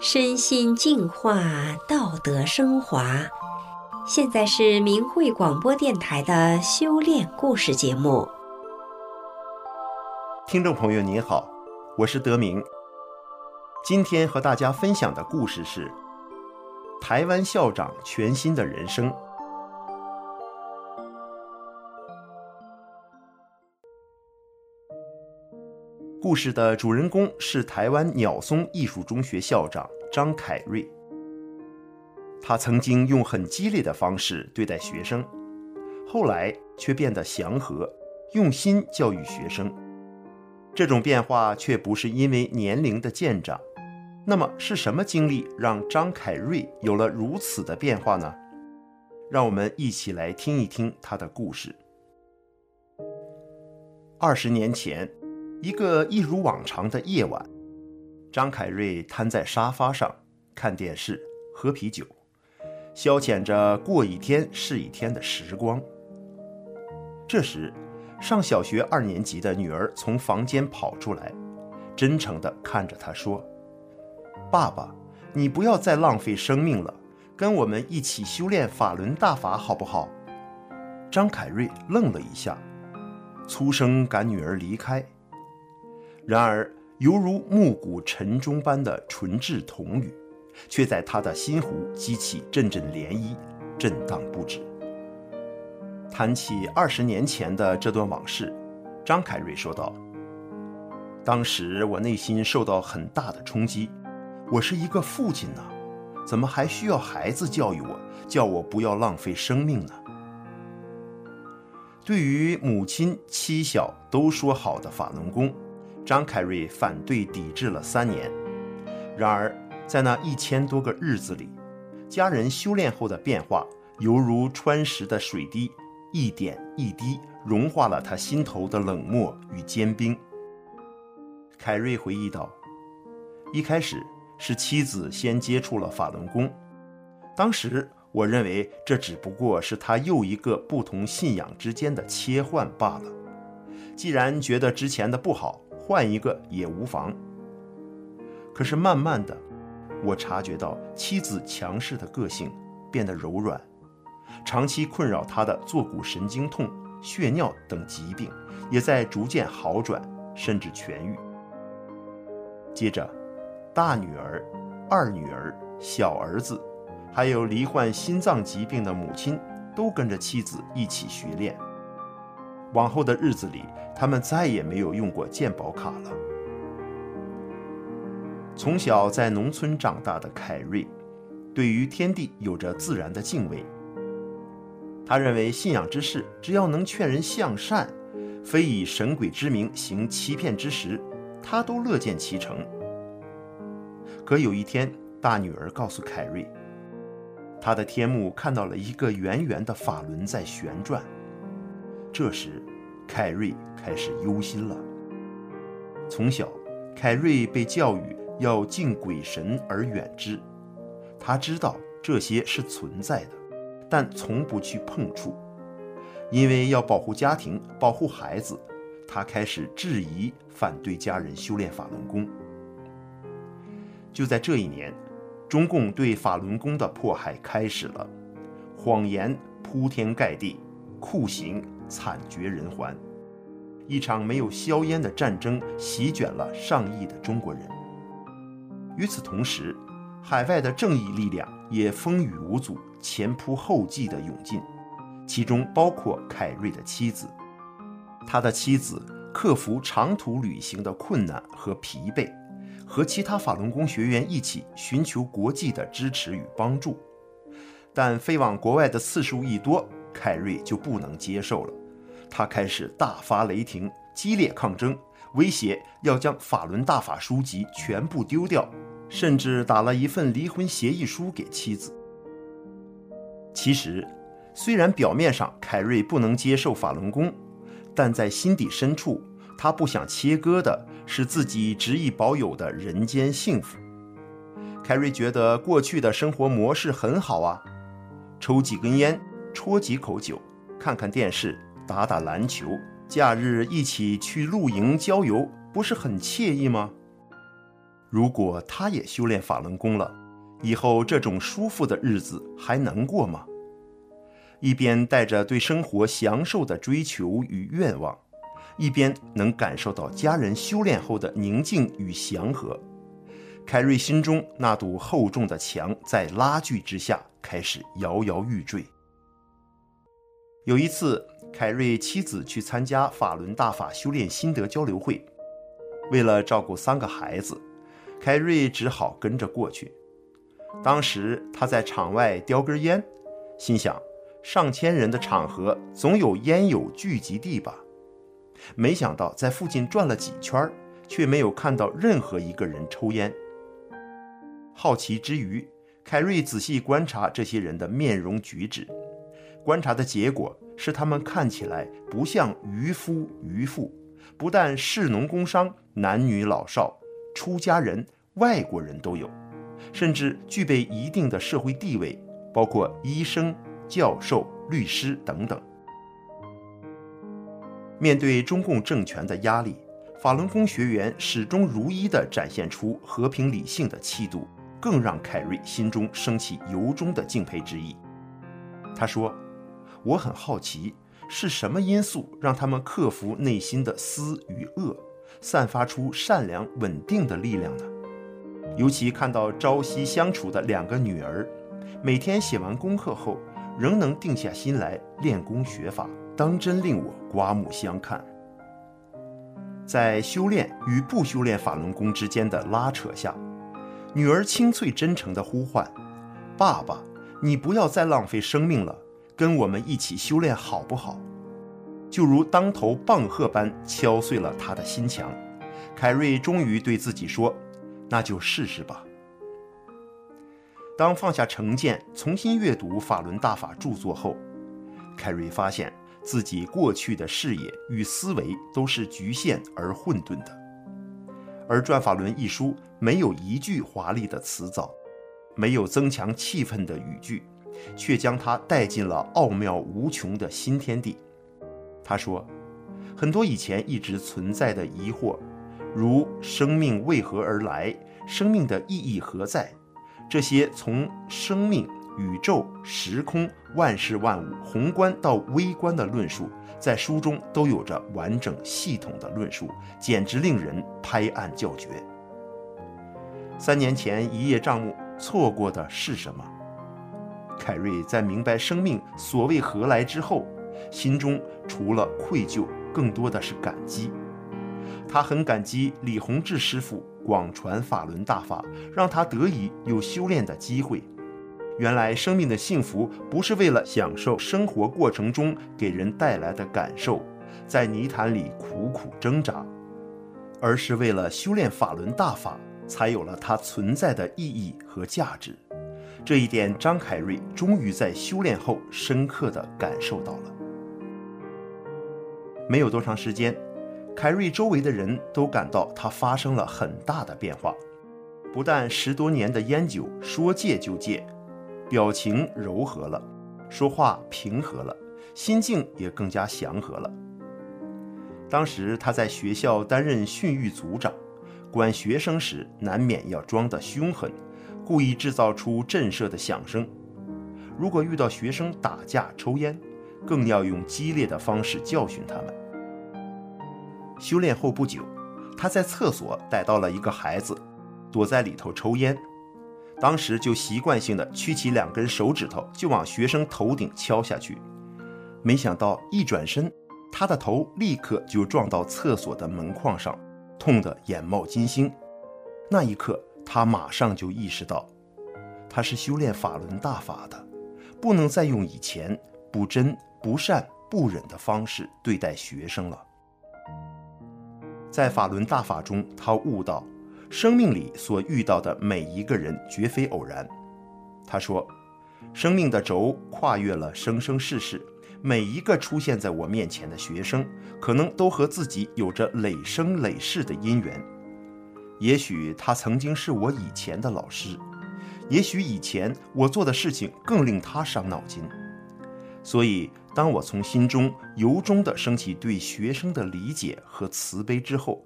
身心净化，道德升华。现在是明慧广播电台的修炼故事节目。听众朋友您好，我是德明。今天和大家分享的故事是台湾校长全新的人生。故事的主人公是台湾鸟松艺术中学校长张凯瑞。他曾经用很激烈的方式对待学生，后来却变得祥和，用心教育学生。这种变化却不是因为年龄的渐长。那么是什么经历让张凯瑞有了如此的变化呢？让我们一起来听一听他的故事。二十年前。一个一如往常的夜晚，张凯瑞瘫在沙发上看电视、喝啤酒，消遣着过一天是一天的时光。这时，上小学二年级的女儿从房间跑出来，真诚地看着他说：“爸爸，你不要再浪费生命了，跟我们一起修炼法轮大法好不好？”张凯瑞愣了一下，粗声赶女儿离开。然而，犹如暮鼓晨钟般的纯质童语，却在他的心湖激起阵阵涟漪，震荡不止。谈起二十年前的这段往事，张凯瑞说道：“当时我内心受到很大的冲击，我是一个父亲呢，怎么还需要孩子教育我，叫我不要浪费生命呢？”对于母亲妻小都说好的法轮功。张凯瑞反对抵制了三年，然而在那一千多个日子里，家人修炼后的变化犹如穿石的水滴，一点一滴融化了他心头的冷漠与坚冰。凯瑞回忆道：“一开始是妻子先接触了法轮功，当时我认为这只不过是他又一个不同信仰之间的切换罢了。既然觉得之前的不好。”换一个也无妨。可是慢慢的，我察觉到妻子强势的个性变得柔软，长期困扰她的坐骨神经痛、血尿等疾病也在逐渐好转，甚至痊愈。接着，大女儿、二女儿、小儿子，还有罹患心脏疾病的母亲，都跟着妻子一起学练。往后的日子里，他们再也没有用过鉴宝卡了。从小在农村长大的凯瑞，对于天地有着自然的敬畏。他认为信仰之事，只要能劝人向善，非以神鬼之名行欺骗之实，他都乐见其成。可有一天，大女儿告诉凯瑞，她的天幕看到了一个圆圆的法轮在旋转。这时，凯瑞开始忧心了。从小，凯瑞被教育要敬鬼神而远之，他知道这些是存在的，但从不去碰触。因为要保护家庭、保护孩子，他开始质疑、反对家人修炼法轮功。就在这一年，中共对法轮功的迫害开始了，谎言铺天盖地，酷刑。惨绝人寰，一场没有硝烟的战争席卷了上亿的中国人。与此同时，海外的正义力量也风雨无阻、前仆后继地涌进，其中包括凯瑞的妻子。他的妻子克服长途旅行的困难和疲惫，和其他法轮功学员一起寻求国际的支持与帮助，但飞往国外的次数一多，凯瑞就不能接受了，他开始大发雷霆，激烈抗争，威胁要将法轮大法书籍全部丢掉，甚至打了一份离婚协议书给妻子。其实，虽然表面上凯瑞不能接受法轮功，但在心底深处，他不想切割的是自己执意保有的人间幸福。凯瑞觉得过去的生活模式很好啊，抽几根烟。戳几口酒，看看电视，打打篮球，假日一起去露营郊游，不是很惬意吗？如果他也修炼法轮功了，以后这种舒服的日子还能过吗？一边带着对生活享受的追求与愿望，一边能感受到家人修炼后的宁静与祥和，凯瑞心中那堵厚重的墙在拉锯之下开始摇摇欲坠。有一次，凯瑞妻子去参加法轮大法修炼心得交流会，为了照顾三个孩子。凯瑞只好跟着过去。当时他在场外叼根烟，心想：上千人的场合，总有烟友聚集地吧。没想到在附近转了几圈，却没有看到任何一个人抽烟。好奇之余，凯瑞仔细观察这些人的面容举止，观察的结果是，他们看起来不像渔夫渔妇，不但士农工商，男女老少。出家人、外国人都有，甚至具备一定的社会地位，包括医生、教授、律师等等。面对中共政权的压力，法轮功学员始终如一地展现出和平理性的气度，更让凯瑞心中升起由衷的敬佩之意。他说：“我很好奇，是什么因素让他们克服内心的私与恶？”散发出善良稳定的力量呢。尤其看到朝夕相处的两个女儿，每天写完功课后，仍能定下心来练功学法，当真令我刮目相看。在修炼与不修炼法轮功之间的拉扯下，女儿清脆真诚的呼唤：“爸爸，你不要再浪费生命了，跟我们一起修炼好不好？”就如当头棒喝般敲碎了他的心墙，凯瑞终于对自己说：“那就试试吧。”当放下成见，重新阅读法轮大法著作后，凯瑞发现自己过去的视野与思维都是局限而混沌的，而《转法轮》一书没有一句华丽的辞藻，没有增强气氛的语句，却将他带进了奥妙无穷的新天地。他说，很多以前一直存在的疑惑，如生命为何而来，生命的意义何在，这些从生命、宇宙、时空、万事万物宏观到微观的论述，在书中都有着完整系统的论述，简直令人拍案叫绝。三年前一叶障目，错过的是什么？凯瑞在明白生命所谓何来之后，心中除了愧疚，更多的是感激。他很感激李洪志师傅广传法轮大法，让他得以有修炼的机会。原来生命的幸福不是为了享受生活过程中给人带来的感受，在泥潭里苦苦挣扎，而是为了修炼法轮大法，才有了它存在的意义和价值。这一点，张凯瑞终于在修炼后深刻地感受到了。没有多长时间，凯瑞周围的人都感到他发生了很大的变化。不但十多年的烟酒说戒就戒，表情柔和了，说话平和了，心境也更加祥和了。当时他在学校担任训育组长，管学生时难免要装得凶狠，故意制造出震慑的响声。如果遇到学生打架抽烟，更要用激烈的方式教训他们。修炼后不久，他在厕所逮到了一个孩子，躲在里头抽烟。当时就习惯性的屈起两根手指头，就往学生头顶敲下去。没想到一转身，他的头立刻就撞到厕所的门框上，痛得眼冒金星。那一刻，他马上就意识到，他是修炼法轮大法的，不能再用以前不真。不善不忍的方式对待学生了。在法轮大法中，他悟到，生命里所遇到的每一个人绝非偶然。他说，生命的轴跨越了生生世世，每一个出现在我面前的学生，可能都和自己有着累生累世的因缘。也许他曾经是我以前的老师，也许以前我做的事情更令他伤脑筋。所以，当我从心中由衷地升起对学生的理解和慈悲之后，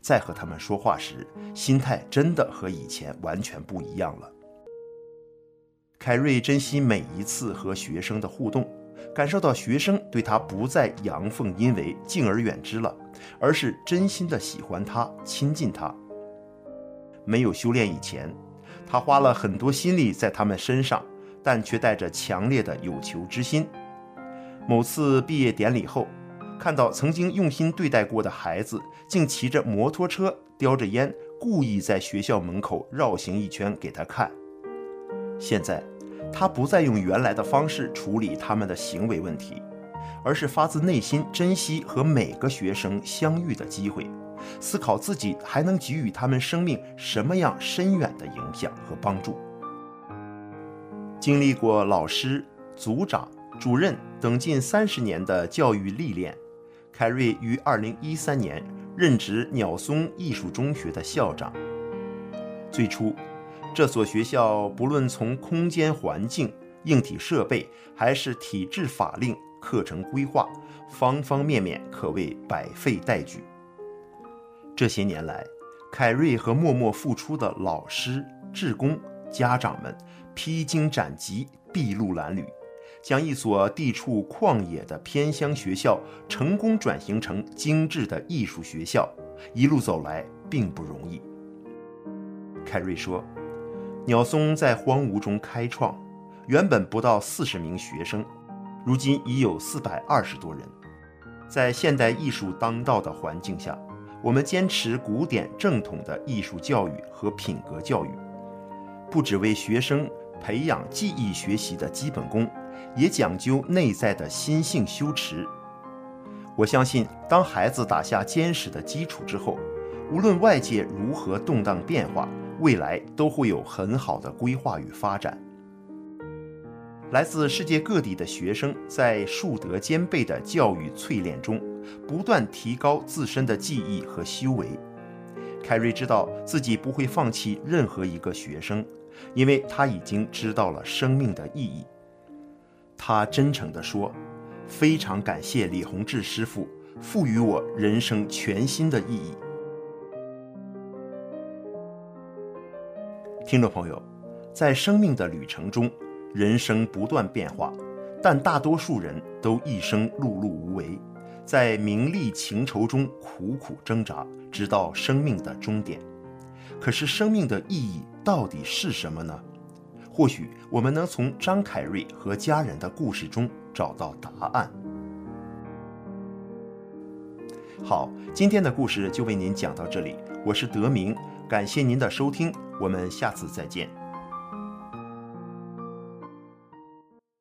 再和他们说话时，心态真的和以前完全不一样了。凯瑞珍惜每一次和学生的互动，感受到学生对他不再阳奉阴违、敬而远之了，而是真心的喜欢他、亲近他。没有修炼以前，他花了很多心力在他们身上，但却带着强烈的有求之心。某次毕业典礼后，看到曾经用心对待过的孩子，竟骑着摩托车，叼着烟，故意在学校门口绕行一圈给他看。现在，他不再用原来的方式处理他们的行为问题，而是发自内心珍惜和每个学生相遇的机会，思考自己还能给予他们生命什么样深远的影响和帮助。经历过老师、组长、主任等近三十年的教育历练。凯瑞于二零一三年任职鸟松艺术中学的校长。最初，这所学校不论从空间环境、硬体设备，还是体制法令、课程规划，方方面面可谓百废待举。这些年来，凯瑞和默默付出的老师、志工、家长们披荆斩棘、筚路蓝缕。将一所地处旷野的偏乡学校成功转型成精致的艺术学校，一路走来并不容易。凯瑞说：“鸟松在荒芜中开创，原本不到四十名学生，如今已有四百二十多人。在现代艺术当道的环境下，我们坚持古典正统的艺术教育和品格教育，不只为学生培养技艺学习的基本功。”也讲究内在的心性修持。我相信，当孩子打下坚实的基础之后，无论外界如何动荡变化，未来都会有很好的规划与发展。来自世界各地的学生在术德兼备的教育淬炼中，不断提高自身的技艺和修为。凯瑞知道自己不会放弃任何一个学生，因为他已经知道了生命的意义。他真诚地说：“非常感谢李洪志师傅赋予我人生全新的意义。”听众朋友，在生命的旅程中，人生不断变化，但大多数人都一生碌碌无为，在名利情仇中苦苦挣扎，直到生命的终点。可是，生命的意义到底是什么呢？或许我们能从张凯瑞和家人的故事中找到答案。好，今天的故事就为您讲到这里，我是德明，感谢您的收听，我们下次再见。